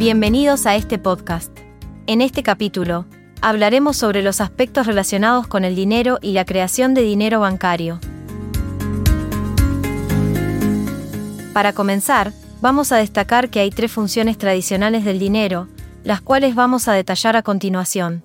Bienvenidos a este podcast. En este capítulo, hablaremos sobre los aspectos relacionados con el dinero y la creación de dinero bancario. Para comenzar, vamos a destacar que hay tres funciones tradicionales del dinero, las cuales vamos a detallar a continuación.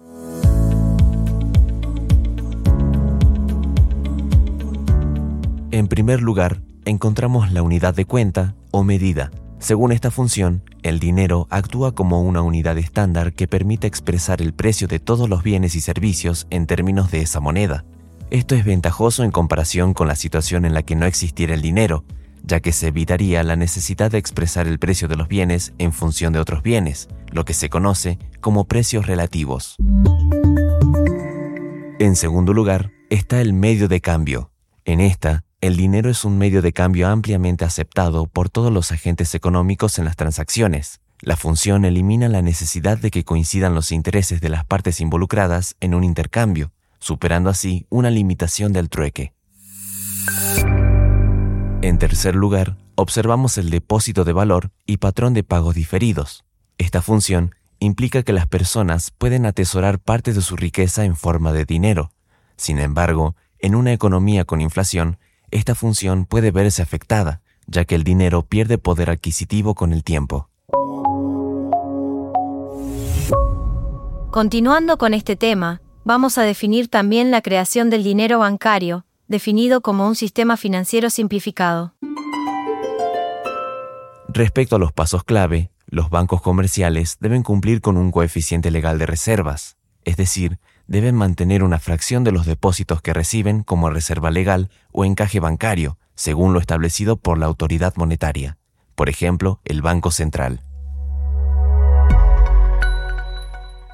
En primer lugar, encontramos la unidad de cuenta o medida. Según esta función, el dinero actúa como una unidad estándar que permite expresar el precio de todos los bienes y servicios en términos de esa moneda. Esto es ventajoso en comparación con la situación en la que no existiera el dinero, ya que se evitaría la necesidad de expresar el precio de los bienes en función de otros bienes, lo que se conoce como precios relativos. En segundo lugar, está el medio de cambio. En esta, el dinero es un medio de cambio ampliamente aceptado por todos los agentes económicos en las transacciones. La función elimina la necesidad de que coincidan los intereses de las partes involucradas en un intercambio, superando así una limitación del trueque. En tercer lugar, observamos el depósito de valor y patrón de pagos diferidos. Esta función implica que las personas pueden atesorar parte de su riqueza en forma de dinero. Sin embargo, en una economía con inflación, esta función puede verse afectada, ya que el dinero pierde poder adquisitivo con el tiempo. Continuando con este tema, vamos a definir también la creación del dinero bancario, definido como un sistema financiero simplificado. Respecto a los pasos clave, los bancos comerciales deben cumplir con un coeficiente legal de reservas, es decir, deben mantener una fracción de los depósitos que reciben como reserva legal o encaje bancario, según lo establecido por la autoridad monetaria, por ejemplo, el Banco Central.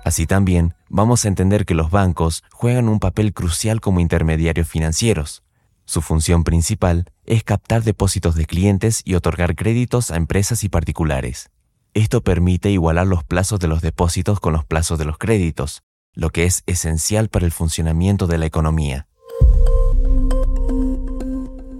Así también, vamos a entender que los bancos juegan un papel crucial como intermediarios financieros. Su función principal es captar depósitos de clientes y otorgar créditos a empresas y particulares. Esto permite igualar los plazos de los depósitos con los plazos de los créditos, lo que es esencial para el funcionamiento de la economía.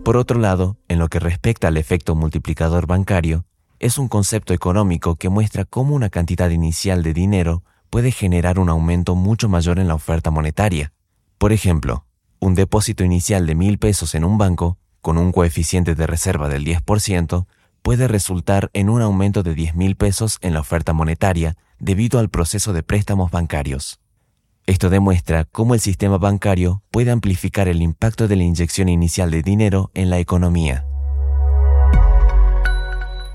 Por otro lado, en lo que respecta al efecto multiplicador bancario, es un concepto económico que muestra cómo una cantidad inicial de dinero puede generar un aumento mucho mayor en la oferta monetaria. Por ejemplo, un depósito inicial de mil pesos en un banco, con un coeficiente de reserva del 10%, puede resultar en un aumento de 10 mil pesos en la oferta monetaria debido al proceso de préstamos bancarios. Esto demuestra cómo el sistema bancario puede amplificar el impacto de la inyección inicial de dinero en la economía.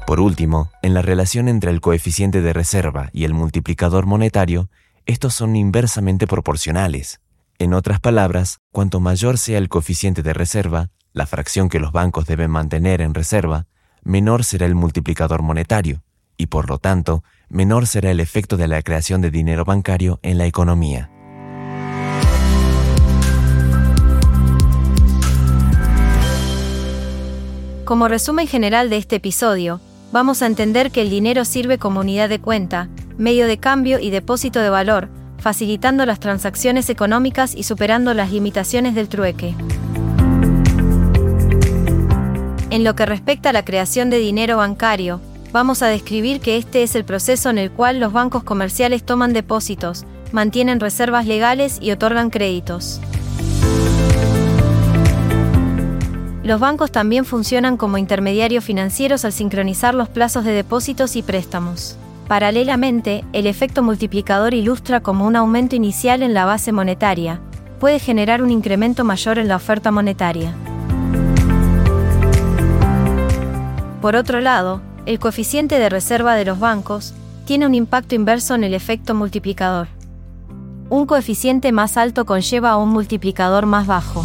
Por último, en la relación entre el coeficiente de reserva y el multiplicador monetario, estos son inversamente proporcionales. En otras palabras, cuanto mayor sea el coeficiente de reserva, la fracción que los bancos deben mantener en reserva, menor será el multiplicador monetario, y por lo tanto, menor será el efecto de la creación de dinero bancario en la economía. Como resumen general de este episodio, vamos a entender que el dinero sirve como unidad de cuenta, medio de cambio y depósito de valor, facilitando las transacciones económicas y superando las limitaciones del trueque. En lo que respecta a la creación de dinero bancario, vamos a describir que este es el proceso en el cual los bancos comerciales toman depósitos, mantienen reservas legales y otorgan créditos. Los bancos también funcionan como intermediarios financieros al sincronizar los plazos de depósitos y préstamos. Paralelamente, el efecto multiplicador ilustra como un aumento inicial en la base monetaria, puede generar un incremento mayor en la oferta monetaria. Por otro lado, el coeficiente de reserva de los bancos tiene un impacto inverso en el efecto multiplicador. Un coeficiente más alto conlleva a un multiplicador más bajo.